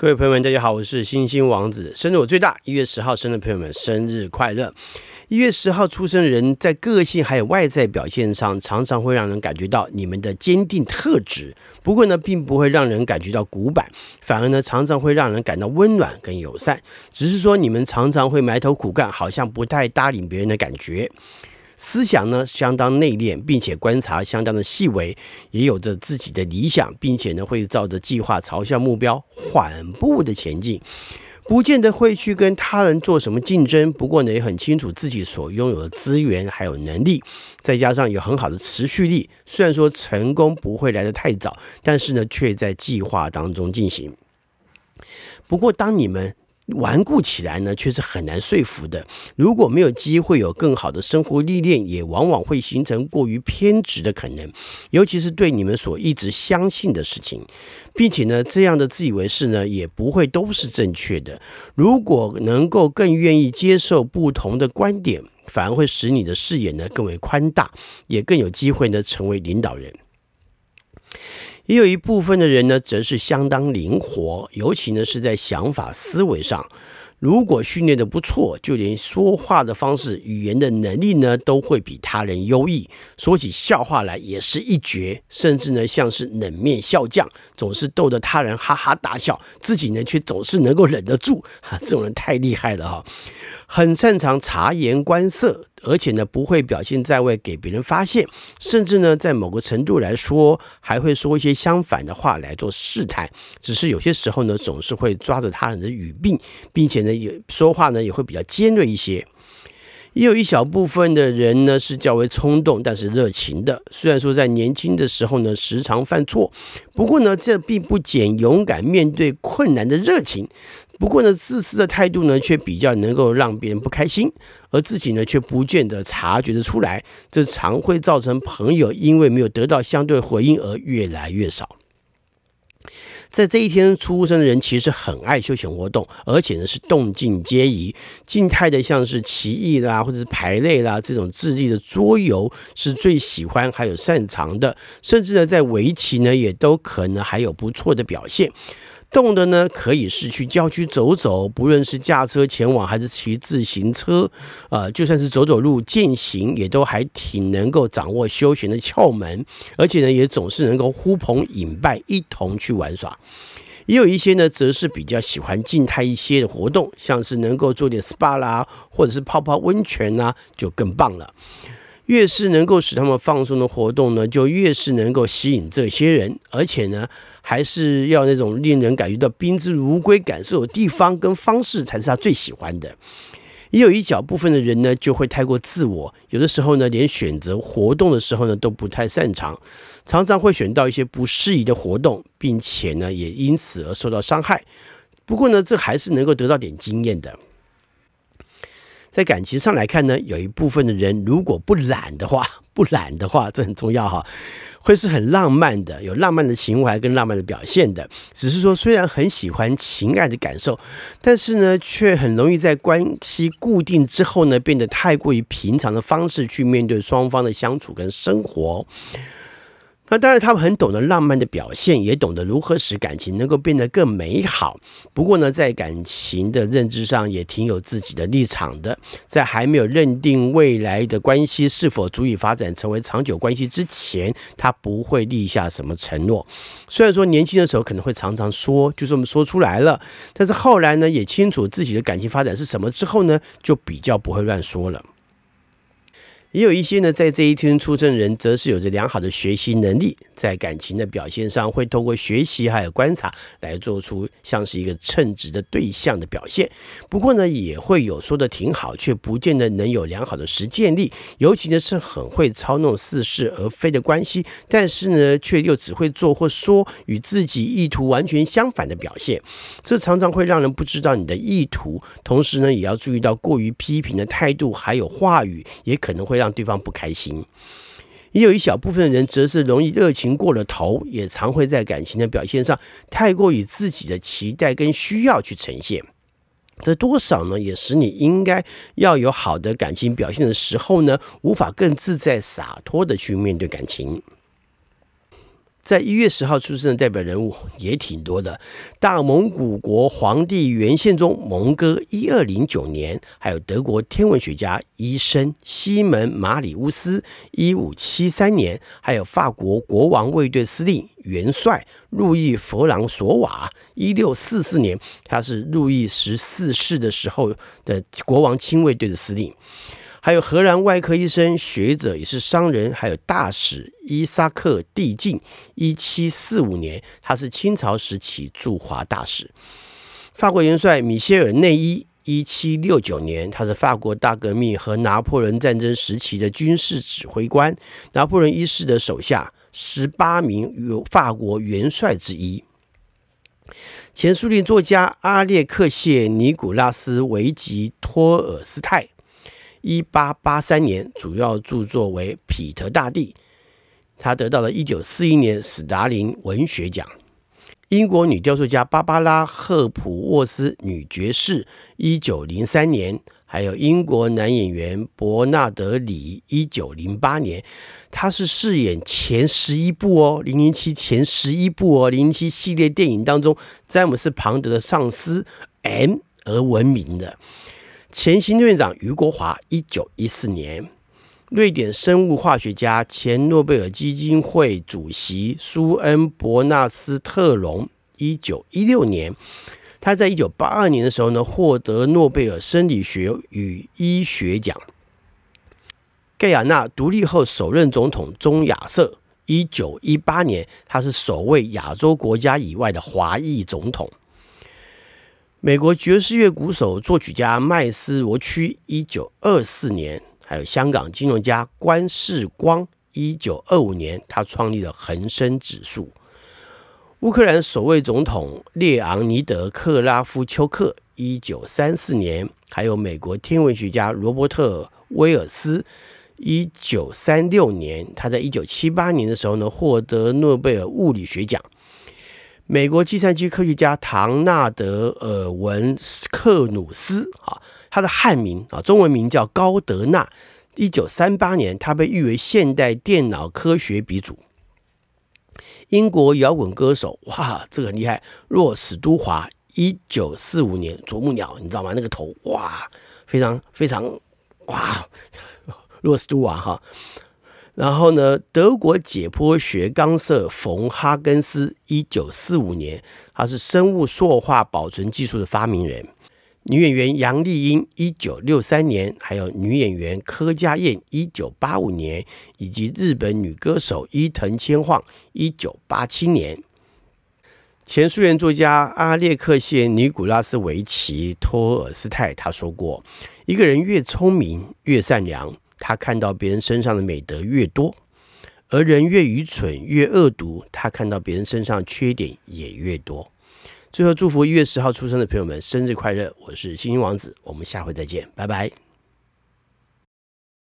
各位朋友们，大家好，我是星星王子。生日我最大，一月十号生的朋友们，生日快乐！一月十号出生的人，在个性还有外在表现上，常常会让人感觉到你们的坚定特质。不过呢，并不会让人感觉到古板，反而呢，常常会让人感到温暖跟友善。只是说，你们常常会埋头苦干，好像不太搭理别人的感觉。思想呢，相当内敛，并且观察相当的细微，也有着自己的理想，并且呢，会照着计划朝向目标缓步的前进，不见得会去跟他人做什么竞争。不过呢，也很清楚自己所拥有的资源还有能力，再加上有很好的持续力。虽然说成功不会来得太早，但是呢，却在计划当中进行。不过，当你们顽固起来呢，却是很难说服的。如果没有机会有更好的生活历练，也往往会形成过于偏执的可能。尤其是对你们所一直相信的事情，并且呢，这样的自以为是呢，也不会都是正确的。如果能够更愿意接受不同的观点，反而会使你的视野呢更为宽大，也更有机会呢成为领导人。也有一部分的人呢，则是相当灵活，尤其呢是在想法思维上。如果训练得不错，就连说话的方式、语言的能力呢，都会比他人优异。说起笑话来也是一绝，甚至呢像是冷面笑匠，总是逗得他人哈哈大笑，自己呢却总是能够忍得住。哈，这种人太厉害了哈！很擅长察言观色，而且呢不会表现在外给别人发现，甚至呢在某个程度来说，还会说一些相反的话来做试探。只是有些时候呢，总是会抓着他人的语病，并且呢。也说话呢也会比较尖锐一些，也有一小部分的人呢是较为冲动，但是热情的。虽然说在年轻的时候呢时常犯错，不过呢这并不减勇敢面对困难的热情。不过呢自私的态度呢却比较能够让别人不开心，而自己呢却不见得察觉得出来，这常会造成朋友因为没有得到相对回应而越来越少。在这一天出生的人，其实很爱休闲活动，而且呢是动静皆宜。静态的像是棋艺啦，或者是排类啦，这种智力的桌游是最喜欢还有擅长的，甚至呢在围棋呢也都可能还有不错的表现。动的呢，可以是去郊区走走，不论是驾车前往还是骑自行车，啊、呃，就算是走走路健行，也都还挺能够掌握休闲的窍门，而且呢，也总是能够呼朋引伴一同去玩耍。也有一些呢，则是比较喜欢静态一些的活动，像是能够做点 SPA 啦，或者是泡泡温泉呐，就更棒了。越是能够使他们放松的活动呢，就越是能够吸引这些人，而且呢，还是要那种令人感觉到宾至如归感受的地方跟方式，才是他最喜欢的。也有一小部分的人呢，就会太过自我，有的时候呢，连选择活动的时候呢，都不太擅长，常常会选到一些不适宜的活动，并且呢，也因此而受到伤害。不过呢，这还是能够得到点经验的。在感情上来看呢，有一部分的人如果不懒的话，不懒的话，这很重要哈，会是很浪漫的，有浪漫的情怀跟浪漫的表现的。只是说，虽然很喜欢情爱的感受，但是呢，却很容易在关系固定之后呢，变得太过于平常的方式去面对双方的相处跟生活。那当然，他们很懂得浪漫的表现，也懂得如何使感情能够变得更美好。不过呢，在感情的认知上，也挺有自己的立场的。在还没有认定未来的关系是否足以发展成为长久关系之前，他不会立下什么承诺。虽然说年轻的时候可能会常常说，就这么说出来了，但是后来呢，也清楚自己的感情发展是什么之后呢，就比较不会乱说了。也有一些呢，在这一天出生人，则是有着良好的学习能力，在感情的表现上，会透过学习还有观察来做出像是一个称职的对象的表现。不过呢，也会有说的挺好，却不见得能有良好的实践力。尤其呢，是很会操弄似是而非的关系，但是呢，却又只会做或说与自己意图完全相反的表现。这常常会让人不知道你的意图，同时呢，也要注意到过于批评的态度还有话语，也可能会。让对方不开心，也有一小部分人则是容易热情过了头，也常会在感情的表现上太过于自己的期待跟需要去呈现，这多少呢，也使你应该要有好的感情表现的时候呢，无法更自在洒脱的去面对感情。在一月十号出生的代表人物也挺多的，大蒙古国皇帝元宪宗蒙哥一二零九年，还有德国天文学家医生西门马里乌斯一五七三年，还有法国国王卫队司令元帅路易弗朗索瓦一六四四年，他是路易十四世的时候的国王亲卫队的司令。还有荷兰外科医生、学者，也是商人，还有大使伊萨克·蒂进，一七四五年，他是清朝时期驻华大使。法国元帅米歇尔·内伊，一七六九年，他是法国大革命和拿破仑战争时期的军事指挥官，拿破仑一世的手下十八名法国元帅之一。前苏联作家阿列克谢·尼古拉斯·维吉托尔斯泰。一八八三年，主要著作为《彼得大帝》，他得到了一九四一年史达林文学奖。英国女雕塑家芭芭拉·赫普沃斯女爵士，一九零三年；还有英国男演员伯纳德·李，一九零八年。他是饰演前十一部哦，《零零七》前十一部哦，《零零七》系列电影当中詹姆斯·庞德的上司 M 而闻名的。前行政院长俞国华，一九一四年；瑞典生物化学家、前诺贝尔基金会主席苏恩·伯纳斯特隆，一九一六年。他在一九八二年的时候呢，获得诺贝尔生理学与医学奖。盖亚纳独立后首任总统中亚瑟，一九一八年，他是首位亚洲国家以外的华裔总统。美国爵士乐鼓手、作曲家麦斯罗区，一九二四年；还有香港金融家关世光，一九二五年，他创立了恒生指数。乌克兰首位总统列昂尼德·克拉夫丘克，一九三四年；还有美国天文学家罗伯特·威尔斯，一九三六年。他在一九七八年的时候呢，获得诺贝尔物理学奖。美国计算机科学家唐纳德·尔文克努斯啊，他的汉名啊，中文名叫高德纳。一九三八年，他被誉为现代电脑科学鼻祖。英国摇滚歌手，哇，这个很厉害，洛史都华。一九四五年，啄木鸟，你知道吗？那个头，哇，非常非常，哇，洛史都华哈。然后呢，德国解剖学刚瑟冯哈根斯，一九四五年，他是生物塑化保存技术的发明人。女演员杨丽英，一九六三年，还有女演员柯佳嬿，一九八五年，以及日本女歌手伊藤千晃，一九八七年。前苏联作家阿列克谢尼古拉斯维奇托尔斯泰他说过：“一个人越聪明，越善良。”他看到别人身上的美德越多，而人越愚蠢越恶毒，他看到别人身上缺点也越多。最后，祝福一月十号出生的朋友们生日快乐！我是星星王子，我们下回再见，拜拜。